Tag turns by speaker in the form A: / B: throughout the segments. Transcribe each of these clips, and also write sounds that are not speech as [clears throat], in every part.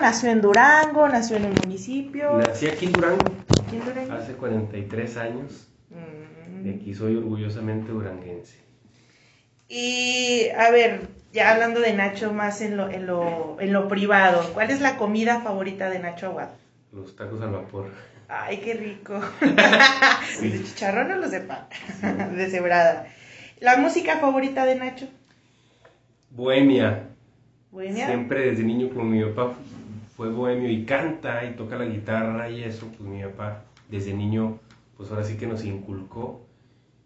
A: nació en Durango, nació en el municipio.
B: Nací aquí en Durango
A: ¿Aquí en Durango?
B: hace 43 años.
A: Mm.
B: De aquí soy orgullosamente duranguense.
A: Y a ver, ya hablando de Nacho más en lo, en lo, en lo privado, ¿cuál es la comida favorita de Nacho Aguado?
B: Los tacos al vapor.
A: Ay, qué rico. [laughs]
B: Sí.
A: ¿De chicharrón o los de pan? [laughs] de cebrada. ¿La música favorita de Nacho?
B: Bohemia.
A: Bohemia.
B: Siempre desde niño, como mi papá fue bohemio y canta y toca la guitarra y eso, pues mi papá desde niño, pues ahora sí que nos inculcó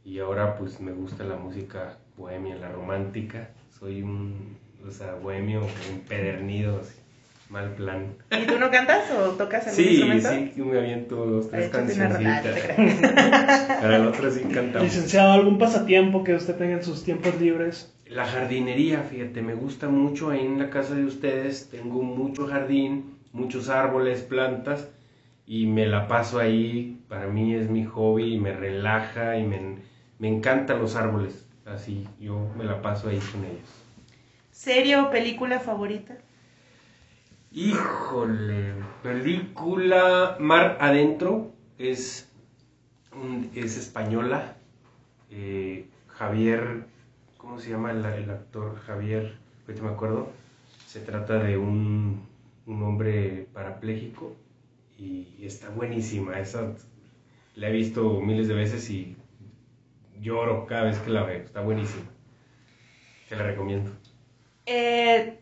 B: y ahora pues me gusta la música bohemia, la romántica. Soy un, o sea, bohemio empedernido, así, mal plan.
A: ¿Y tú no cantas o tocas algún
B: Sí,
A: instrumento?
B: sí, que me aviento dos, tres [laughs]
A: creas.
B: Para el otro sí cantamos.
C: Licenciado, ¿algún pasatiempo que usted tenga en sus tiempos libres?
B: La jardinería, fíjate, me gusta mucho ahí en la casa de ustedes. Tengo mucho jardín, muchos árboles, plantas y me la paso ahí. Para mí es mi hobby y me relaja y me, me encantan los árboles. Así, yo me la paso ahí con ellos.
A: ¿Serie o película favorita?
B: Híjole, película Mar Adentro es, es española. Eh, Javier, ¿cómo se llama el, el actor? Javier, ahorita me acuerdo. Se trata de un, un hombre parapléjico y está buenísima. Esa la he visto miles de veces y lloro cada vez que la veo. Está buenísima. Te la recomiendo.
A: Eh,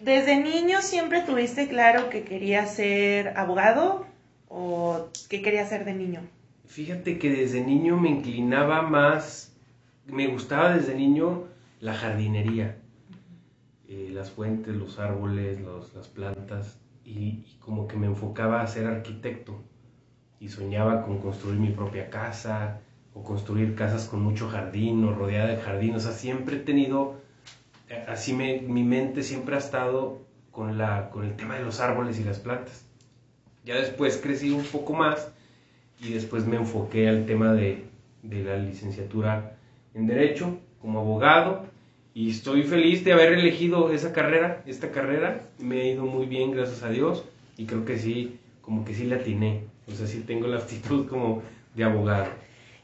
A: ¿Desde niño siempre tuviste claro que querías ser abogado o qué querías ser de niño?
B: Fíjate que desde niño me inclinaba más, me gustaba desde niño la jardinería, Eh, las fuentes, los árboles, las plantas, y, como que me enfocaba a ser arquitecto y soñaba con construir mi propia casa o construir casas con mucho jardín o rodeada de jardín, o sea, siempre he tenido, eh, así mi mente siempre ha estado con, la, con el tema de los árboles y las plantas. Ya después crecí un poco más y después me enfoqué al tema de, de la licenciatura en Derecho como abogado y estoy feliz de haber elegido esa carrera, esta carrera, me ha ido muy bien, gracias a Dios, y creo que sí, como que sí la atiné, o sea, sí tengo la actitud como de abogado.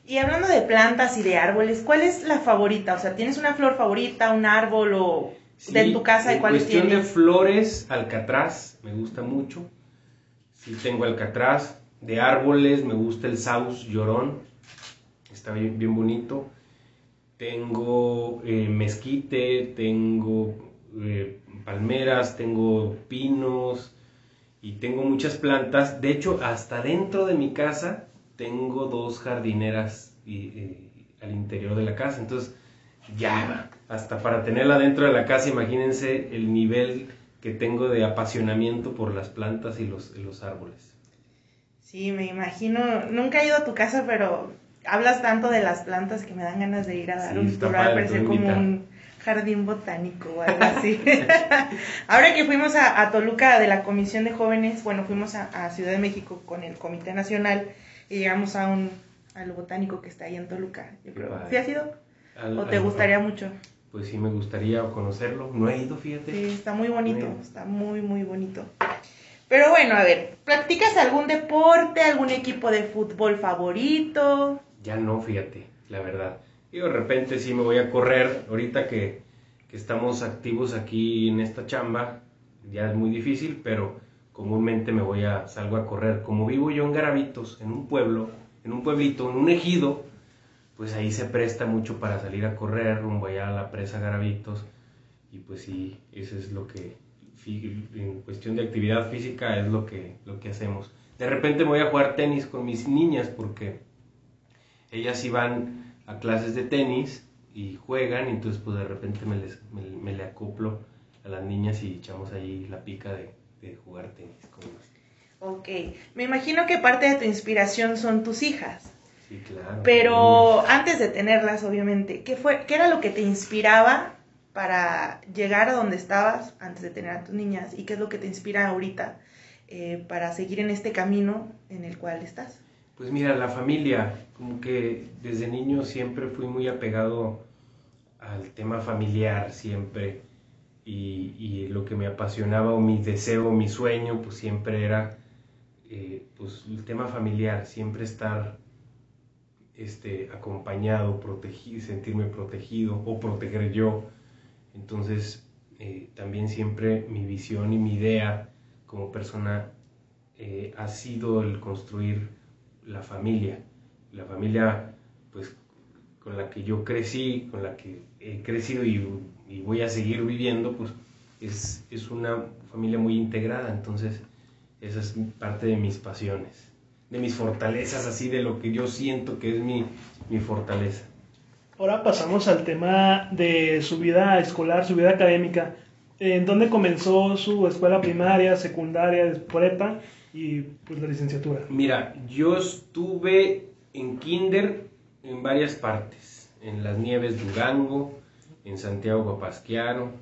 A: Y hablando de plantas y de árboles, ¿cuál es la favorita? O sea, ¿tienes una flor favorita, un árbol o de
B: Sí,
A: tu casa y
B: en
A: cuáles
B: cuestión
A: tienes?
B: de flores, alcatraz, me gusta mucho, sí tengo alcatraz, de árboles me gusta el saus llorón, está bien, bien bonito. Tengo eh, mezquite, tengo eh, palmeras, tengo pinos y tengo muchas plantas. De hecho, hasta dentro de mi casa tengo dos jardineras y, eh, al interior de la casa. Entonces, ya, hasta para tenerla dentro de la casa, imagínense el nivel que tengo de apasionamiento por las plantas y los, y los árboles.
A: Sí, me imagino. Nunca he ido a tu casa, pero hablas tanto de las plantas que me dan ganas de ir a dar
B: Sí,
A: un tour. A parecer como un jardín botánico o algo así. [laughs] Ahora que fuimos a, a Toluca de la Comisión de Jóvenes, bueno, fuimos a, a Ciudad de México con el Comité Nacional y llegamos a un al botánico que está ahí en Toluca. Yo creo. ¿Sí has ido?
B: Al-
A: ¿O te
B: al-
A: gustaría mucho?
B: Pues sí, me gustaría conocerlo. No he ido, fíjate.
A: Sí, está muy bonito, está muy, muy bonito. Pero bueno, a ver, ¿practicas algún deporte, algún equipo de fútbol favorito?
B: Ya no, fíjate, la verdad. Yo de repente sí me voy a correr. Ahorita que, que estamos activos aquí en esta chamba, ya es muy difícil, pero comúnmente me voy a, salgo a correr. Como vivo yo en Garavitos, en un pueblo, en un pueblito, en un ejido, pues ahí se presta mucho para salir a correr rumbo allá a la presa Garavitos. Y pues sí, eso es lo que, en cuestión de actividad física, es lo que, lo que hacemos. De repente voy a jugar tenis con mis niñas porque ellas iban a clases de tenis y juegan, y entonces pues de repente me, les, me, me le acoplo a las niñas y echamos ahí la pica de, de jugar tenis con ellas.
A: Ok, me imagino que parte de tu inspiración son tus hijas,
B: Sí, claro.
A: pero antes de tenerlas, obviamente, ¿qué, fue, ¿qué era lo que te inspiraba para llegar a donde estabas antes de tener a tus niñas? ¿Y qué es lo que te inspira ahorita eh, para seguir en este camino en el cual estás?
B: Pues mira, la familia, como que desde niño siempre fui muy apegado al tema familiar, siempre. y, y lo que me apasionaba o mi deseo, mi sueño, pues siempre era eh, pues el tema familiar, siempre estar este, acompañado, protegido, sentirme protegido o proteger yo. Entonces, eh, también siempre mi visión y mi idea como persona eh, ha sido el construir la familia. La familia, pues, con la que yo crecí, con la que he crecido y, voy a seguir viviendo, pues, es, es, una familia muy integrada. Entonces, esa es parte de mis pasiones, de mis fortalezas, así de lo que yo siento que es mi, mi fortaleza.
C: Ahora pasamos al tema de su vida escolar, su vida académica. ¿En dónde comenzó su escuela primaria, secundaria, prepa y pues la licenciatura?
B: Mira, yo estuve en kinder en varias partes, en Las Nieves Durango, en Santiago Guapasquiaro,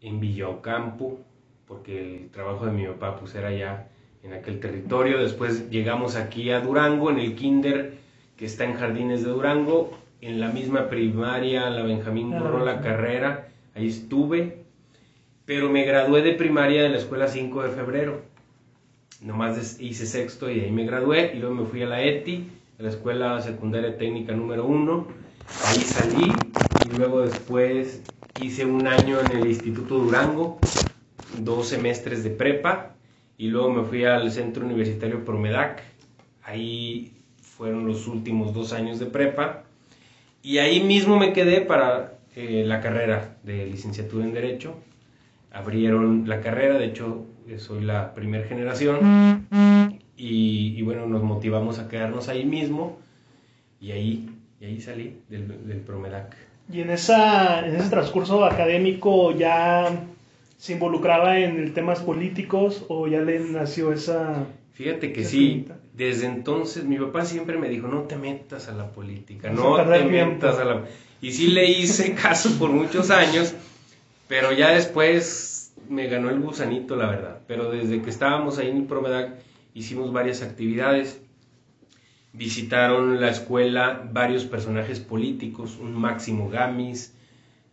B: en Villocampo, porque el trabajo de mi papá pues era ya en aquel territorio. Después llegamos aquí a Durango, en el kinder que está en Jardines de Durango, en la misma primaria, la Benjamín Burro, la carrera, ahí estuve, pero me gradué de primaria de la escuela 5 de febrero. Nomás hice sexto y ahí me gradué y luego me fui a la ETI, a la Escuela Secundaria Técnica número 1. Ahí salí y luego después hice un año en el Instituto Durango, dos semestres de prepa y luego me fui al Centro Universitario Promedac. Ahí fueron los últimos dos años de prepa y ahí mismo me quedé para eh, la carrera de licenciatura en Derecho. Abrieron la carrera, de hecho soy la primera generación y, y, bueno, nos motivamos a quedarnos ahí mismo y ahí, y ahí salí del, del Promedac.
C: Y en, esa, en ese transcurso académico ya se involucraba en temas políticos o ya le nació esa...
B: Fíjate que sí, desde entonces mi papá siempre me dijo, no te metas a la política, no te metas a la... Y sí le hice [laughs] caso por muchos años, pero ya después me ganó el gusanito, la verdad. Pero desde que estábamos ahí en Promedac hicimos varias actividades. Visitaron la escuela varios personajes políticos, un Máximo Gamis,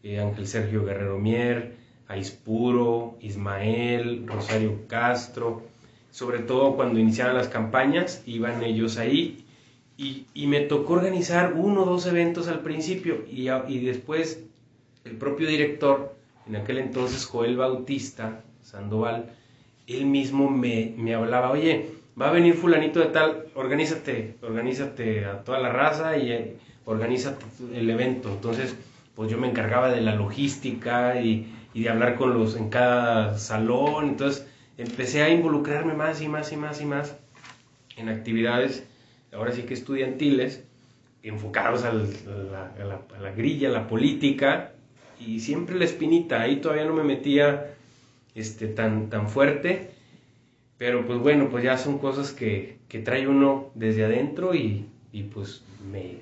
B: eh, Ángel Sergio Guerrero Mier, Aispuro, Ismael, Rosario Castro, sobre todo cuando iniciaban las campañas, iban ellos ahí y, y me tocó organizar uno o dos eventos al principio y, y, después el propio director, en aquel entonces Joel Bautista Sandoval, él mismo me, me hablaba, oye, va a venir fulanito de tal, organízate, organízate a toda la raza y eh, organízate el evento. Entonces, pues yo me encargaba de la logística y y de hablar con los en cada salón. Entonces empecé a involucrarme más y más y más y más en actividades, ahora sí que estudiantiles, enfocados a la, la, a la grilla, a la política, y siempre la espinita, ahí todavía no me metía este, tan, tan fuerte, pero pues bueno, pues ya son cosas que, que trae uno desde adentro y, y pues me,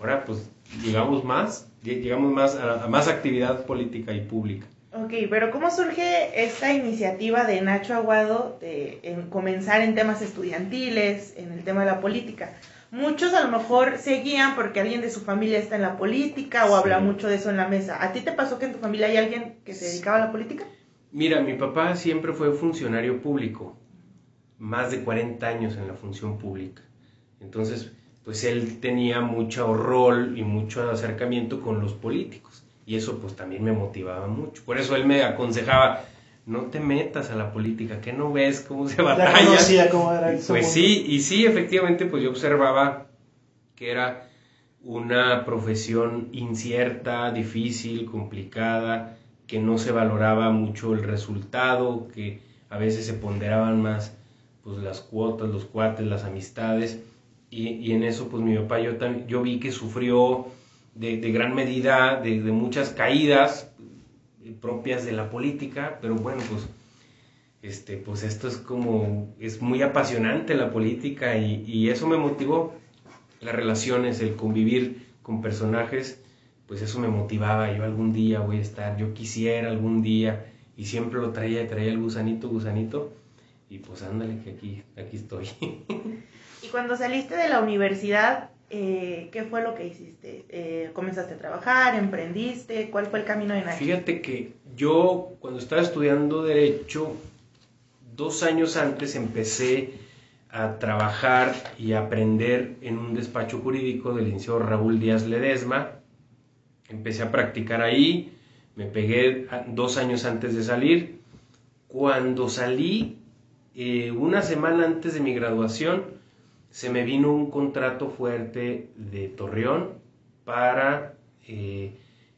B: ahora pues llegamos más, llegamos más a, más actividad política y pública.
A: Ok, pero ¿cómo surge esta iniciativa de Nacho Aguado de en comenzar en temas estudiantiles, en el tema de la política? Muchos a lo mejor se guían porque alguien de su familia está en la política o sí. habla mucho de eso en la mesa. ¿A ti te pasó que en tu familia hay alguien que se dedicaba a la política?
B: Mira, mi papá siempre fue funcionario público, más de 40 años en la función pública. Entonces, pues él tenía mucho rol y mucho acercamiento con los políticos y eso pues también me motivaba mucho. Por eso él me aconsejaba, no te metas a la política, que no ves cómo se batalla.
C: Ya conocía cómo era el
B: Pues sí, y sí, efectivamente, pues yo observaba que era una profesión incierta, difícil, complicada, que no se valoraba mucho el resultado, que a veces se ponderaban más pues las cuotas, los cuates, las amistades, y, y en eso pues mi papá yo, también, yo vi que sufrió de, de gran medida, de, de, muchas caídas propias de la política, pero bueno, pues, este, pues esto es como, es muy apasionante la política y, eso me motivó, las relaciones, el convivir con personajes, pues eso me motivaba, yo algún día voy a estar, yo quisiera algún día, y siempre lo traía, traía el gusanito, gusanito, y pues ándale que aquí, aquí estoy. [laughs]
A: y cuando saliste de la universidad, eh, ¿qué fue lo que hiciste? Eh, ¿Comenzaste a trabajar? ¿Emprendiste? ¿Cuál fue el camino de Nacho?
B: Fíjate que yo cuando estaba estudiando derecho, dos años antes empecé a trabajar y aprender en un despacho jurídico del licenciado Raúl Díaz Ledesma. Empecé a practicar ahí, me pegué dos años antes de salir. Cuando salí, eh, una semana antes de mi graduación, se me vino un contrato fuerte de Torreón para eh,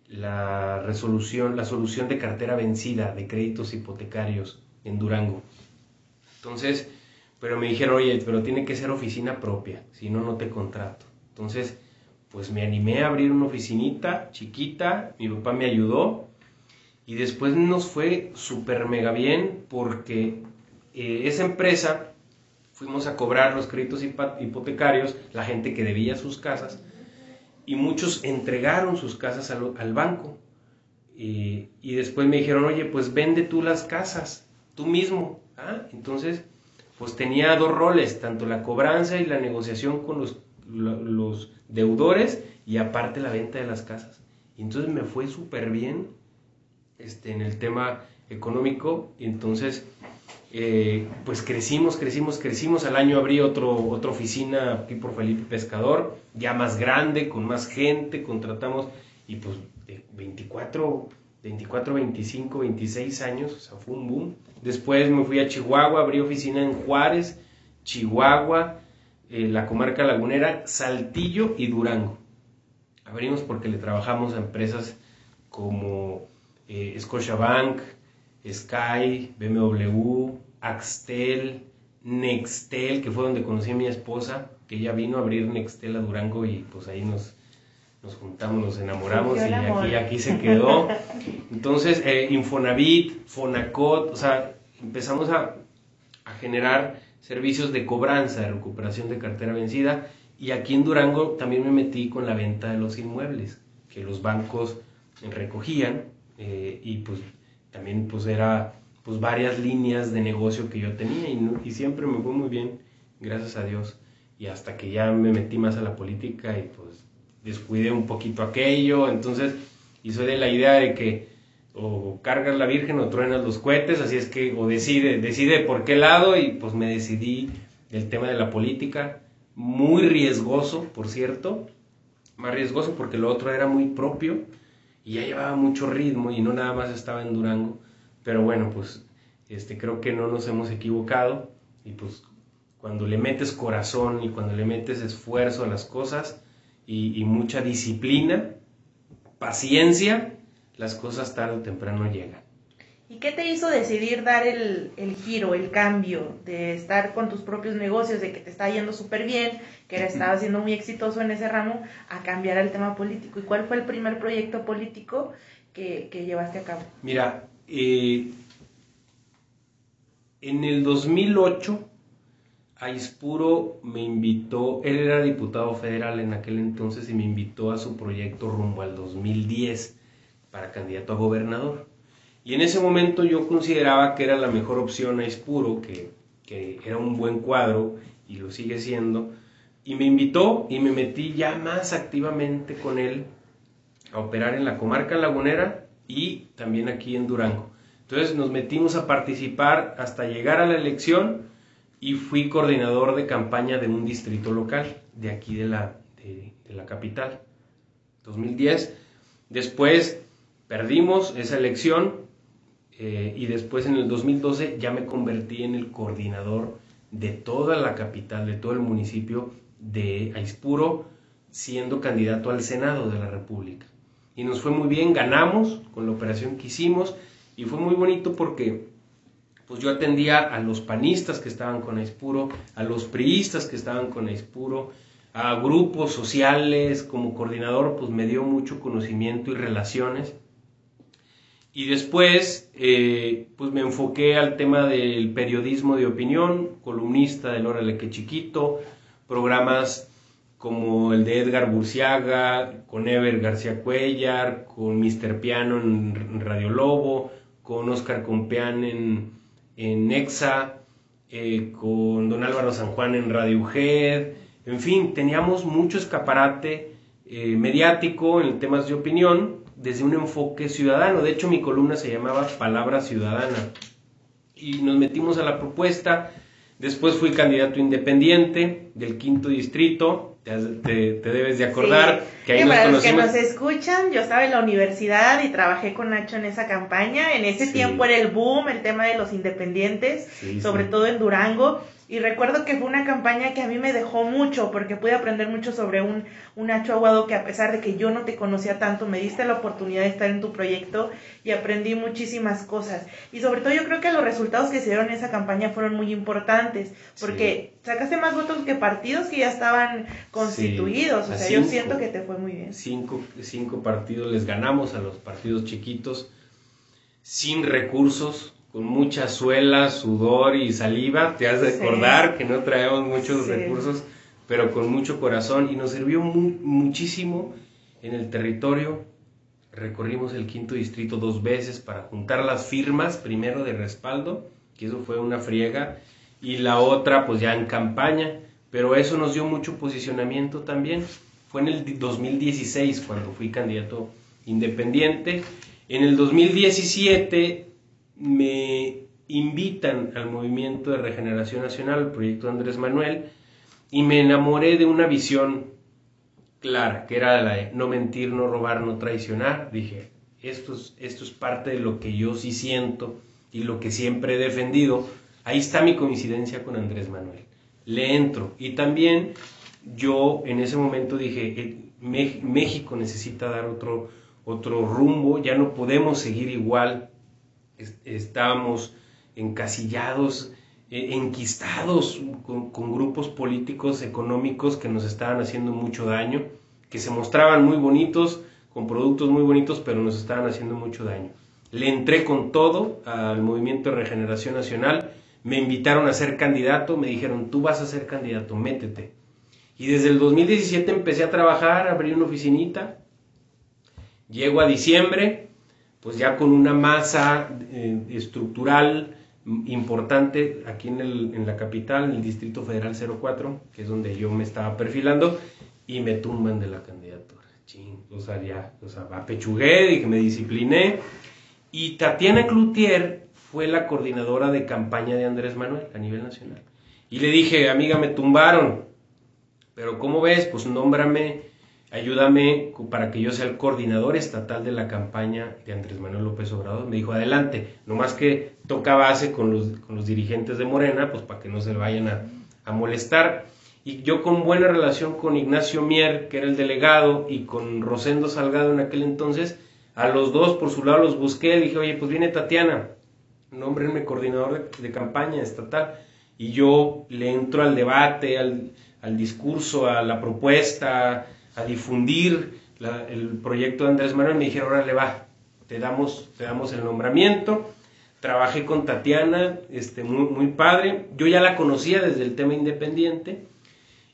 B: la resolución, la solución de cartera vencida de créditos hipotecarios en Durango. Entonces, pero me dijeron, oye, pero tiene que ser oficina propia, si no, no te contrato. Entonces, pues me animé a abrir una oficinita chiquita, mi papá me ayudó y después nos fue súper mega bien porque eh, esa empresa fuimos a cobrar los créditos hipotecarios, la gente que debía sus casas, y muchos entregaron sus casas al, banco. Y, después me dijeron, oye, pues vende tú las casas, tú mismo. ¿Ah? Entonces, pues tenía dos roles, tanto la cobranza y la negociación con los, deudores y aparte la venta de las casas. Y entonces me fue súper bien este, en el tema económico entonces eh, pues crecimos, crecimos, crecimos. Al año abrí otro, otra oficina aquí por Felipe Pescador, ya más grande, con más gente, contratamos y pues de 24, 24, 25, 26 años, o sea, fue un boom. Después me fui a Chihuahua, abrí oficina en Juárez, Chihuahua, la comarca lagunera, Saltillo y Durango. Abrimos porque le trabajamos a empresas como eh, Scotiabank, Sky, BMW, Axtel, Nextel, que fue donde conocí a mi esposa, que ella vino a abrir Nextel a Durango y pues ahí nos, nos juntamos, nos enamoramos y aquí, aquí se quedó. [laughs] Entonces, eh, Infonavit, Fonacot, o sea, empezamos a, a generar servicios de cobranza, de recuperación de cartera vencida y aquí en Durango también me metí con la venta de los inmuebles, que los bancos recogían eh, y pues también pues era pues varias líneas de negocio que yo tenía y, y, siempre me fue muy bien, gracias a Dios. Y hasta que ya me metí más a la política y pues descuidé un poquito aquello, entonces, y soy de la idea de que o cargas la Virgen o truenas los cohetes, así es que, o decide, decide por qué lado y pues me decidí el tema de la política, muy riesgoso, por cierto, más riesgoso porque lo otro era muy propio, y ya llevaba mucho ritmo y no nada más estaba en Durango, pero bueno, pues este, creo que no nos hemos equivocado y pues cuando le metes corazón y cuando le metes esfuerzo a las cosas y, mucha disciplina, paciencia, las cosas tarde o temprano llegan.
A: ¿Y qué te hizo decidir dar el, el, giro, el cambio, de estar con tus propios negocios, de que te está yendo súper bien, que estaba siendo muy exitoso en ese ramo, a cambiar al tema político? ¿Y cuál fue el primer proyecto político que, que llevaste a cabo?
B: Mira, eh, en el 2008, Aispuro me invitó, él era diputado federal en aquel entonces y me invitó a su proyecto rumbo al 2010 para candidato a gobernador. Y en ese momento yo consideraba que era la mejor opción Aispuro, que, que era un buen cuadro y lo sigue siendo, y me invitó y me metí ya más activamente con él a operar en la comarca lagunera y también aquí en Durango. Entonces nos metimos a participar hasta llegar a la elección y fui coordinador de campaña de un distrito local de aquí de la, de, la capital. 2010. Después perdimos esa elección eh, y después en el 2012 ya me convertí en el coordinador de toda la capital, de todo el municipio de Aispuro siendo candidato al Senado de la República. Y nos fue muy bien, ganamos con la operación que hicimos y fue muy bonito porque pues yo atendía a los panistas que estaban con Aispuro, a los priistas que estaban con Aispuro, a grupos sociales, como coordinador pues me dio mucho conocimiento y relaciones. Y después eh, pues me enfoqué al tema del periodismo de opinión, columnista del Órale que Chiquito, programas como el de Edgar Burciaga, con Ever García Cuellar, con Mr. Piano en Radio Lobo, con Oscar Compeán en, en Nexa, eh, con Don Álvaro San Juan en Radio Head, en fin, teníamos mucho escaparate eh, mediático en temas de opinión desde un enfoque ciudadano. De hecho, mi columna se llamaba Palabra Ciudadana. Y nos metimos a la propuesta. Después fui candidato independiente del quinto distrito. Te, debes de acordar
A: Sí.
B: que ahí nos
A: para los que nos escuchan, yo estaba en la universidad y trabajé con Nacho en esa campaña. En ese
B: Sí.
A: tiempo era el boom, el tema de los independientes,
B: Sí,
A: sobre todo en Durango. Y recuerdo que fue una campaña que a mí me dejó mucho, porque pude aprender mucho sobre un, un Nacho Aguado que a pesar de que yo no te conocía tanto, me diste la oportunidad de estar en tu proyecto y aprendí muchísimas cosas. Y sobre todo yo creo que los resultados que se dieron en esa campaña fueron muy importantes, porque sacaste más votos que partidos que ya estaban constituidos. o sea, yo siento que te fue muy bien.
B: cinco, cinco partidos les ganamos a los partidos chiquitos sin recursos, con mucha suela, sudor y saliva. Te has de
A: Sí.
B: acordar que no traemos muchos
A: Sí.
B: recursos, pero con mucho corazón y nos sirvió mu- muchísimo en el territorio. Recorrimos el quinto distrito dos veces para juntar las firmas, primero de respaldo, que eso fue una friega, y la otra pues ya en campaña, pero eso nos dio mucho posicionamiento también. Fue en el di- 2016 cuando fui candidato independiente. En el 2017 me invitan al Movimiento de Regeneración Nacional, el proyecto Andrés Manuel, y me enamoré de una visión clara, que era la de no mentir, no robar, no traicionar. Dije, esto es, esto es parte de lo que yo sí siento y lo que siempre he defendido. Ahí está mi coincidencia con Andrés Manuel. Le entro. Y también yo en ese momento dije, eh, México necesita dar otro, otro rumbo, ya no podemos seguir igual. Es- Estábamos encasillados, eh, enquistados con, con grupos políticos, económicos que nos estaban haciendo mucho daño, que se mostraban muy bonitos, con productos muy bonitos, pero nos estaban haciendo mucho daño. Le entré con todo al Movimiento de Regeneración Nacional, me invitaron a ser candidato, me dijeron, tú vas a ser candidato, métete. Y desde el 2017 empecé a trabajar, abrí una oficinita, llego a diciembre, pues ya con una masa eh, estructural importante aquí en, el- en la capital, en el Distrito Federal 04, que es donde yo me estaba perfilando, y me tumban de la candidatura. Chin, o sea, ya, o sea, apechugué, dije, me discipliné. Y Tatiana Cloutier fue la coordinadora de campaña de Andrés Manuel a nivel nacional. Y le dije, amiga, me tumbaron, pero ¿cómo ves? Pues nómbrame, ayúdame para que yo sea el coordinador estatal de la campaña de Andrés Manuel López Obrador. Me dijo, adelante, nomás que toca base con los, con los dirigentes de Morena, pues para que no se le vayan a, a molestar. Y yo con buena relación con Ignacio Mier, que era el delegado, y con Rosendo Salgado en aquel entonces, a los dos por su lado los busqué, dije, oye, pues viene Tatiana, nómbrenme coordinador de, de campaña estatal. Y yo le entro al debate, al, al discurso, a la propuesta, a difundir el proyecto de Andrés Manuel. Me dijeron, órale, va, te damos, te damos el nombramiento. Trabajé con Tatiana, este, muy, muy padre. Yo ya la conocía desde el tema independiente.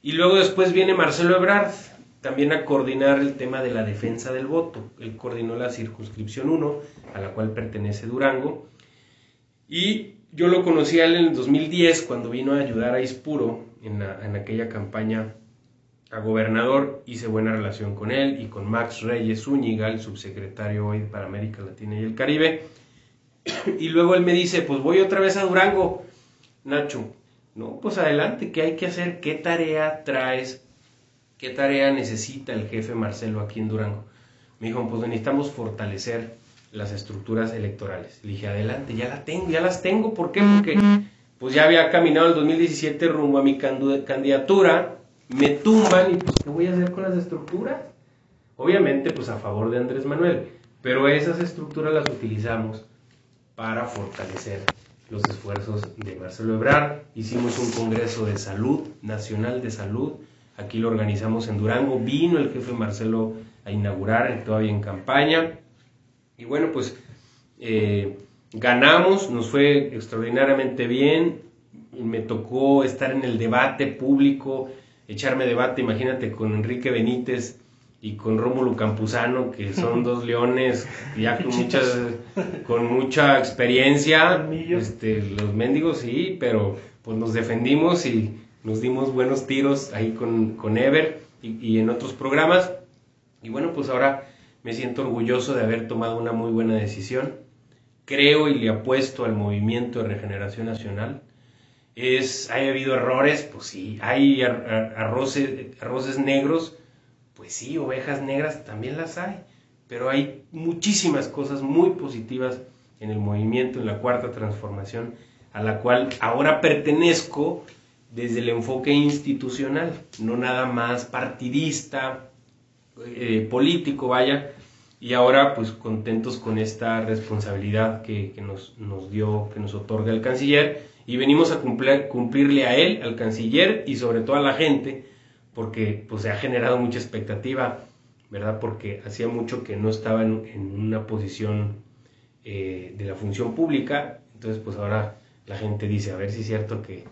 B: Y luego después viene Marcelo Ebrard, también a coordinar el tema de la defensa del voto. Él coordinó la circunscripción 1, a la cual pertenece Durango. Y yo lo conocí a él en el 2010 cuando vino a ayudar a Ispuro en, en aquella campaña a gobernador. Hice buena relación con él y con Max Reyes Zúñiga, el subsecretario hoy para América Latina y el Caribe. [clears throat] Y luego él me dice, pues voy otra vez a Durango, Nacho. No, pues adelante, ¿qué hay que hacer? ¿Qué tarea traes? ¿Qué tarea necesita el jefe Marcelo aquí en Durango? Me dijo, pues necesitamos fortalecer las estructuras electorales. Le dije, adelante, ya la tengo, ya las tengo. ¿Por qué? Porque pues ya había caminado el 2017 rumbo a mi candidatura, me tumban y pues ¿qué voy a hacer con las estructuras? Obviamente pues a favor de Andrés Manuel, pero esas estructuras las utilizamos para fortalecer los esfuerzos de Marcelo Ebrard. Hicimos un congreso de salud, nacional de salud, aquí lo organizamos en Durango, vino el jefe Marcelo a inaugurar, todavía en campaña, y bueno, pues eh, ganamos, nos fue extraordinariamente bien, me tocó estar en el debate público, echarme debate, imagínate, con Enrique Benítez y con Rómulo Campuzano, que son [laughs] dos leones ya con, muchas, con mucha experiencia, este, los mendigos sí, pero pues nos defendimos y nos dimos buenos tiros ahí con, con Ever y, y en otros programas. Y bueno, pues ahora Me siento orgulloso de haber tomado una muy buena decisión. Creo y le apuesto al movimiento de regeneración nacional. Es, ¿Hay habido errores? Pues sí. ¿Hay arroces, arroces negros? Pues sí, ovejas negras también las hay. Pero hay muchísimas cosas muy positivas en el movimiento, en la cuarta transformación, a la cual ahora pertenezco desde el enfoque institucional, no nada más partidista, eh, político, vaya, y ahora pues contentos con esta responsabilidad que, nos, nos, dio, que nos otorga el canciller, y venimos a cumplir, cumplirle a él, al canciller y sobre todo a la gente, porque pues se ha generado mucha expectativa, ¿verdad? Porque hacía mucho que no estaba en, una posición eh, de la función pública, entonces pues ahora la gente dice, a ver si es cierto que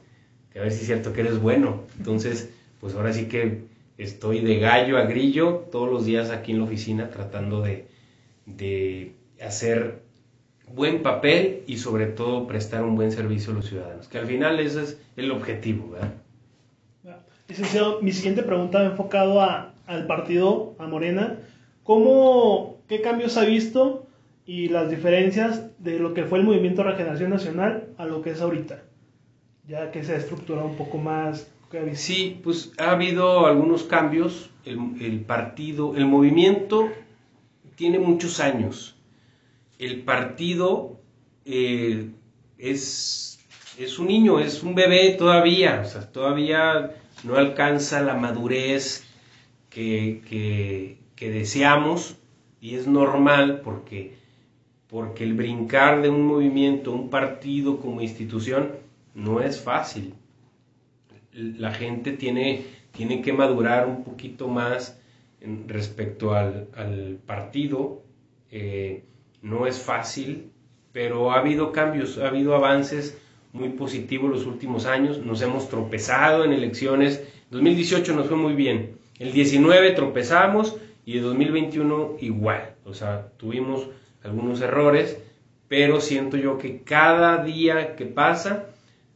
B: que a ver si es cierto que eres bueno. Entonces, pues ahora sí que estoy de gallo a grillo todos los días aquí en la oficina tratando de, de hacer buen papel y sobre todo prestar un buen servicio a los ciudadanos, que al final ese es el objetivo, ¿verdad?
C: Licenciado, mi siguiente pregunta va enfocado a, al partido, a Morena. ¿Cómo, ¿Qué cambios ha visto y las diferencias de lo que fue el Movimiento Regeneración Nacional a lo que es ahorita? ya que se ha estructurado un poco más.
B: Sí, pues ha habido algunos cambios. El, partido, el movimiento tiene muchos años. El partido eh, es, es un niño, es un bebé todavía, o sea, todavía no alcanza la madurez que, que, deseamos y es normal porque, porque el brincar de un movimiento, un partido como institución, no es fácil. La gente tiene, tiene que madurar un poquito más respecto al, partido. Eh, no es fácil, pero ha habido cambios, ha habido avances muy positivos los últimos años. Nos hemos tropezado en elecciones. 2018 nos fue muy bien. El 19 tropezamos y el 2021 igual. O sea, tuvimos algunos errores, pero siento yo que cada día que pasa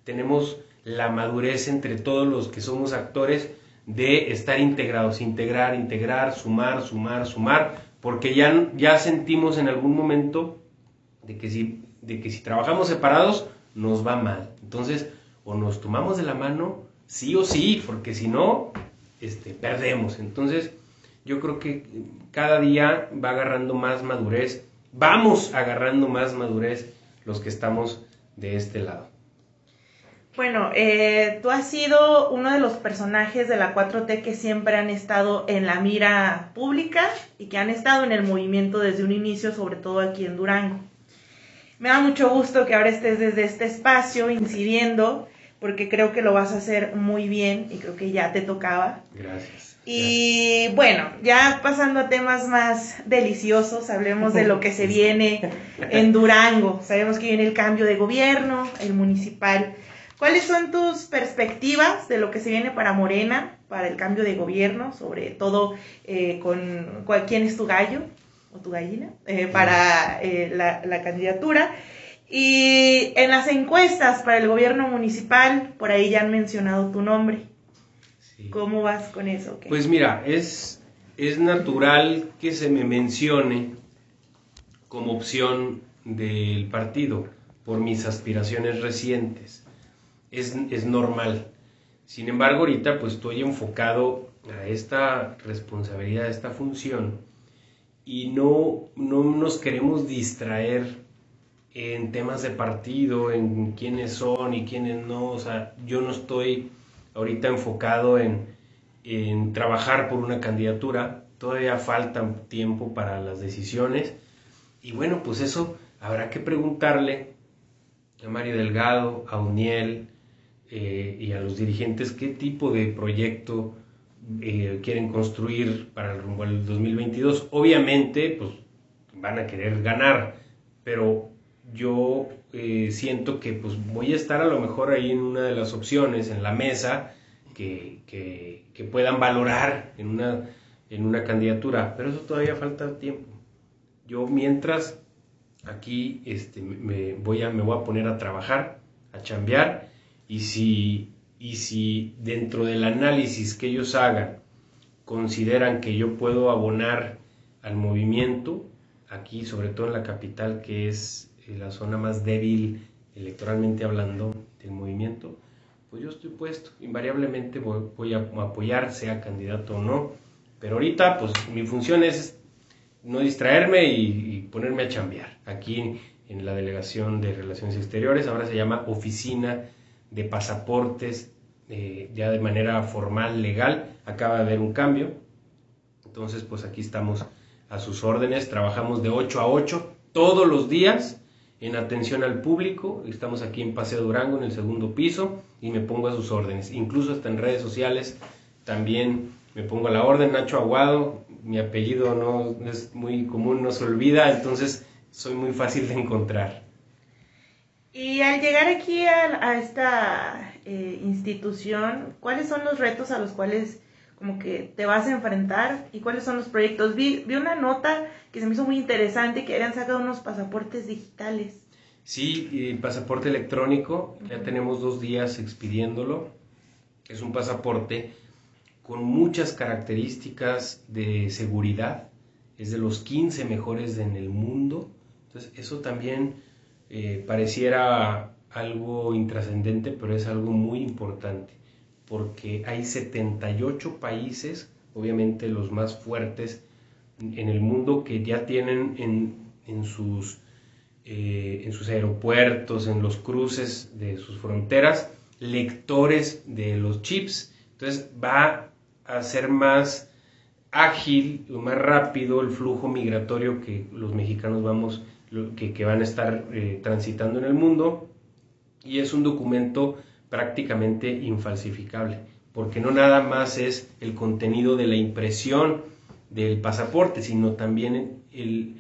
B: tenemos la madurez entre todos los que somos actores de estar integrados, integrar, integrar, sumar, sumar, sumar, porque ya, ya sentimos en algún momento de que, si, de que si trabajamos separados nos va mal. Entonces, o nos tomamos de la mano, sí o sí, porque si no, este, perdemos. Entonces, yo creo que cada día va agarrando más madurez, vamos agarrando más madurez los que estamos de este lado.
A: Bueno, eh, tú has sido uno de los personajes de la 4T que siempre han estado en la mira pública y que han estado en el movimiento desde un inicio, sobre todo aquí en Durango. Me da mucho gusto que ahora estés desde este espacio incidiendo, porque creo que lo vas a hacer muy bien y creo que ya te tocaba.
B: Gracias.
A: Y bueno, ya pasando a temas más deliciosos, hablemos de lo que se viene en Durango. Sabemos que viene el cambio de gobierno, el municipal ¿Cuáles son tus perspectivas de lo que se viene para Morena, para el cambio de gobierno, sobre todo eh, con, quién es tu gallo o tu gallina eh, para eh, la, candidatura? Y en las encuestas para el gobierno municipal, por ahí ya han mencionado tu nombre. ¿Cómo vas con eso?
B: Pues mira, es, es natural que se me mencione como opción del partido por mis aspiraciones recientes es, normal. Sin embargo, ahorita pues estoy enfocado a esta responsabilidad, a esta función y no, no nos queremos distraer en temas de partido, en quiénes son y quiénes no. O sea, yo no estoy ahorita enfocado en, en trabajar por una candidatura. Todavía falta tiempo para las decisiones. Y bueno, pues eso habrá que preguntarle a Mario Delgado, a Uniel, eh, y a los dirigentes qué tipo de proyecto eh, quieren construir para el rumbo al 2022. Obviamente, pues van a querer ganar, pero yo eh, siento que pues voy a estar a lo mejor ahí en una de las opciones, en la mesa, que, que, puedan valorar en una, en una candidatura, pero eso todavía falta tiempo. Yo mientras aquí este, me, voy a, me voy a poner a trabajar, a chambear y si, y si dentro del análisis que ellos hagan consideran que yo puedo abonar al movimiento, aquí sobre todo en la capital, que es eh, la zona más débil electoralmente hablando del movimiento, pues yo estoy puesto, invariablemente voy, a apoyar, sea candidato o no, pero ahorita pues mi función es no distraerme y, ponerme a chambear. Aquí en la Delegación de Relaciones Exteriores, ahora se llama Oficina de Pasaportes, eh, ya de manera formal, legal, acaba de haber un cambio, entonces pues aquí estamos a sus órdenes, trabajamos de 8 a 8 todos los días en atención al público, estamos aquí en Paseo Durango en el segundo piso y me pongo a sus órdenes, incluso hasta en redes sociales también me pongo a la orden, Nacho Aguado, mi apellido no es muy común, no se olvida, entonces soy muy fácil de encontrar.
A: Y al llegar aquí a, esta eh, institución, ¿cuáles son los retos a los cuales como que te vas a enfrentar y cuáles son los proyectos? Vi, vi una nota que se me hizo muy interesante que habían sacado unos pasaportes digitales.
B: Sí, pasaporte electrónico, ya tenemos dos días expidiéndolo. Es un pasaporte con muchas características de seguridad, es de los 15 mejores en el mundo, entonces eso también eh, pareciera algo intrascendente, pero es algo muy importante, porque hay 78 países, obviamente los más fuertes en el mundo, que ya tienen en, en sus, eh, en sus aeropuertos, en los cruces de sus fronteras, lectores de los chips. Entonces va hacer más ágil más rápido el flujo migratorio que los mexicanos vamos, que, van a estar eh, transitando en el mundo. Y es un documento prácticamente infalsificable, porque no nada más es el contenido de la impresión del pasaporte, sino también el,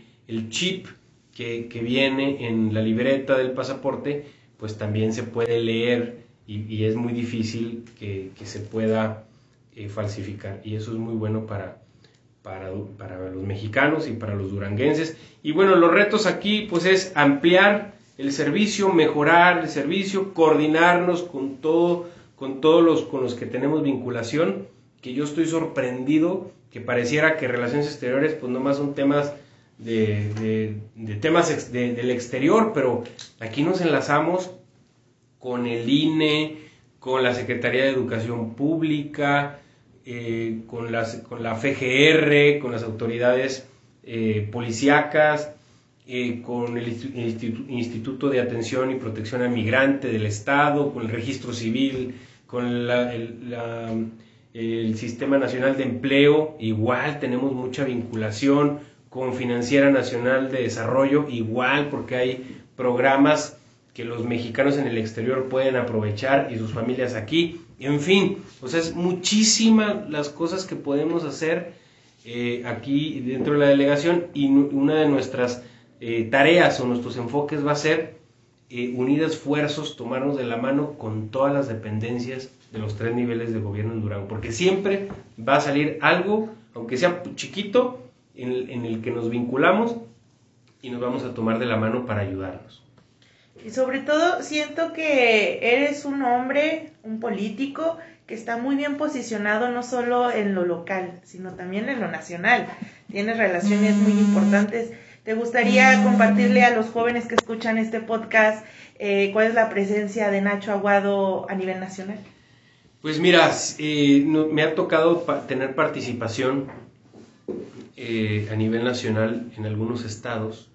B: chip que, que, viene en la libreta del pasaporte, pues también se puede leer y, y es muy difícil que, que se pueda eh, falsificar. Y eso es muy bueno para, para, para, los mexicanos y para los duranguenses. Y bueno, los retos aquí pues es ampliar el servicio, mejorar el servicio, coordinarnos con todo, con todos los con los que tenemos vinculación, que yo estoy sorprendido que pareciera que relaciones exteriores pues nomás son temas de, de, temas del exterior, pero aquí nos enlazamos con el INE, con la Secretaría de Educación Pública, eh, con, las, con la FGR, con las autoridades eh, policíacas, eh, con el Instituto de Atención y Protección al Migrante del Estado, con el Registro Civil, con el, el Sistema Nacional de Empleo, igual tenemos mucha vinculación con Financiera Nacional de Desarrollo, igual porque hay programas que los mexicanos en el exterior pueden aprovechar y sus familias aquí. En fin, o sea, es muchísimas las cosas que podemos hacer eh, aquí dentro de la delegación y una de nuestras eh, tareas o nuestros enfoques va a ser eh, unir esfuerzos, tomarnos de la mano con todas las dependencias de los tres niveles de gobierno en Durango, porque siempre va a salir algo, aunque sea chiquito, en, en el que nos vinculamos y nos vamos a tomar de la mano para ayudarnos.
A: Y sobre todo siento que eres un hombre, un político, que está muy bien posicionado no solo en lo local, sino también en lo nacional. Tienes relaciones muy importantes. ¿Te gustaría compartirle a los jóvenes que escuchan este podcast eh, cuál es la presencia de Nacho Aguado a nivel nacional?
B: Pues mira, eh, me ha tocado tener participación eh, a nivel nacional en algunos estados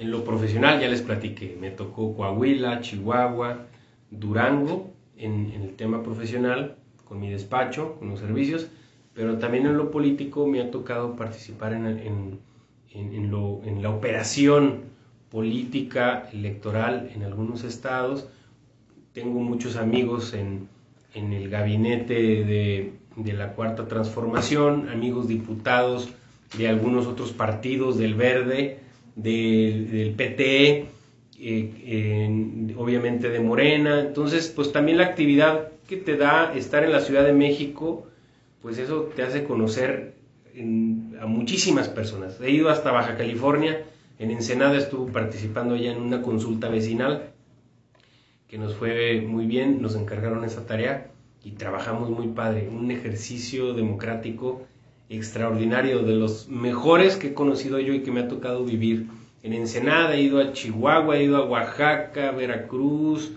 B: en lo profesional ya les platiqué, me tocó Coahuila, Chihuahua, Durango en, el tema profesional, con mi despacho, con los servicios, pero también en lo político me ha tocado participar en, en, lo, en la operación política electoral en algunos estados. Tengo muchos amigos en, en el gabinete de, de la Cuarta Transformación, amigos diputados de algunos otros partidos del Verde, del, PT, eh, obviamente de Morena. Entonces, pues también la actividad que te da estar en la Ciudad de México, pues eso te hace conocer a muchísimas personas. He ido hasta Baja California, en Ensenada estuve participando ya en una consulta vecinal que nos fue muy bien, nos encargaron esa tarea y trabajamos muy padre, un ejercicio democrático extraordinario, de los mejores que he conocido yo y que me ha tocado vivir. En Ensenada he ido a Chihuahua, he ido a Oaxaca, Veracruz,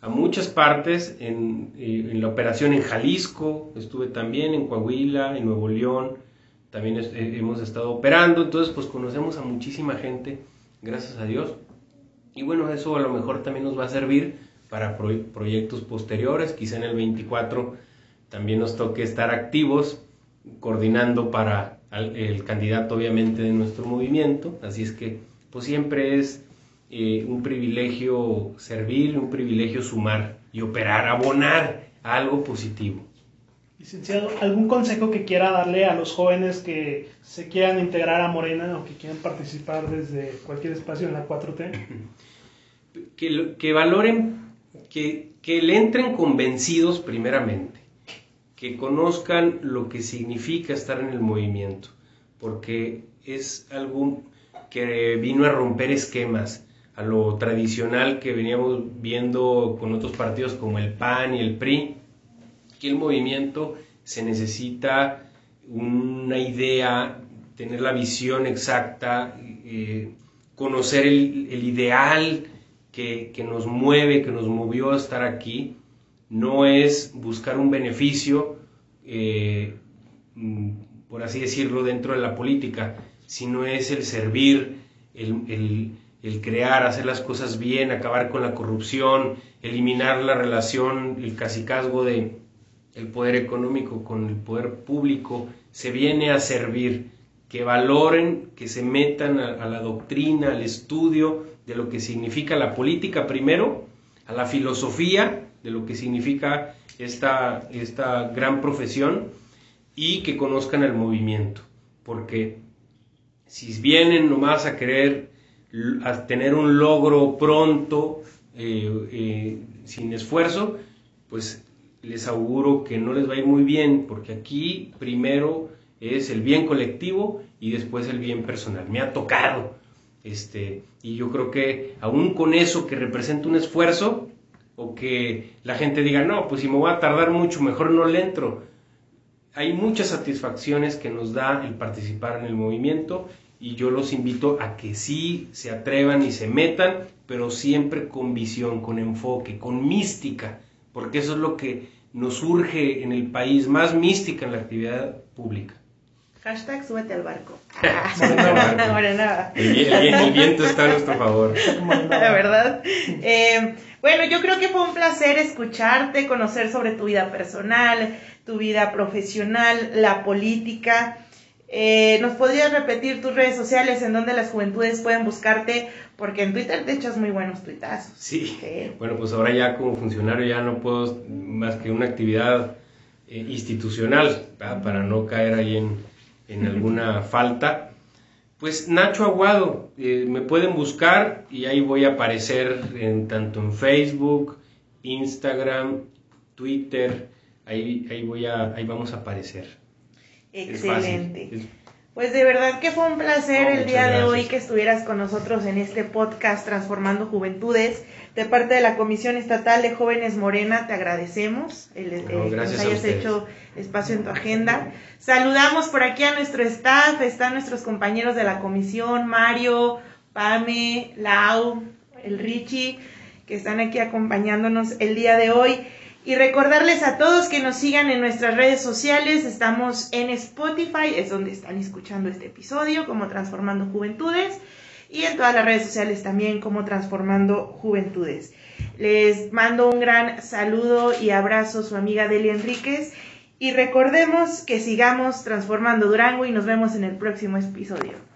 B: a muchas partes, en, eh, la operación en Jalisco, estuve también en Coahuila, en Nuevo León, también eh, hemos estado operando, entonces pues conocemos a muchísima gente, gracias a Dios. Y bueno, eso a lo mejor también nos va a servir para proyectos posteriores, quizá en el 24 también nos toque estar activos, coordinando para el candidato obviamente de nuestro movimiento, así es que pues siempre es eh, un privilegio servir, un privilegio sumar y operar, abonar a algo positivo.
C: Licenciado, ¿algún consejo que quiera darle a los jóvenes que se quieran integrar a Morena o que quieran participar desde cualquier espacio en la 4T?
B: Que, que valoren, que, que le entren convencidos primeramente, que conozcan lo que significa estar en el movimiento, porque es algo que vino a romper esquemas, a lo tradicional que veníamos viendo con otros partidos como el PAN y el PRI, que el movimiento se necesita una idea, tener la visión exacta, eh, conocer el, ideal que, nos mueve, que nos movió a estar aquí, no es buscar un beneficio, eh, por así decirlo, dentro de la política, sino es el servir, el, el crear, hacer las cosas bien, acabar con la corrupción, eliminar la relación, el casicazgo de el poder económico con el poder público, se viene a servir, que valoren, que se metan a, la doctrina, al estudio de lo que significa la política primero, a la filosofía de lo que significa esta, esta gran profesión y que conozcan el movimiento, porque si vienen nomás a querer a tener un logro pronto, eh, eh, sin esfuerzo, pues les auguro que no les va a ir muy bien, porque aquí primero es el bien colectivo y después el bien personal. Me ha tocado. Este, y yo creo que aún con eso que representa un esfuerzo, o que la gente diga, no, pues si me voy a tardar mucho, mejor no le entro. Hay muchas satisfacciones que nos da el participar en el movimiento y yo los invito a que sí se atrevan y se metan, pero siempre con visión, con enfoque, con mística porque eso es lo que nos surge en el país, más mística en la actividad pública.
A: Hashtag súbete al barco.
B: el, viento está a nuestro favor. [laughs]
A: La verdad. Eh, bueno, yo creo que fue un placer escucharte, conocer sobre tu vida personal, tu vida profesional, la política. Eh, ¿Nos podrías repetir tus redes sociales en donde las juventudes pueden buscarte? Porque en Twitter te echas muy buenos tuitazos.
B: Sí. Bueno, pues ahora ya como funcionario ya no puedo más que una actividad eh, institucional para no caer ahí en, en alguna falta. Pues Nacho Aguado, eh, me pueden buscar y ahí voy a aparecer en, tanto en Facebook, Instagram, Twitter, ahí, ahí, voy a, ahí vamos a aparecer.
A: Excelente. Pues de verdad que fue un placer el día de hoy que estuvieras con nosotros en este podcast Transformando Juventudes. De parte de la Comisión Estatal de Jóvenes Morena, te agradecemos el, que nos hayas hecho espacio en tu agenda. Saludamos por aquí a nuestro staff, están nuestros compañeros de la comisión, Mario, Pame, Lau, el Richie, que están aquí acompañándonos el día de hoy. Y recordarles a todos que nos sigan en nuestras redes sociales. Estamos en Spotify, es donde están escuchando este episodio, como Transformando Juventudes. Y en todas las redes sociales también como Transformando Juventudes. Les mando un gran saludo y abrazo su amiga Delia Enríquez. Y recordemos que sigamos transformando Durango y nos vemos en el próximo episodio.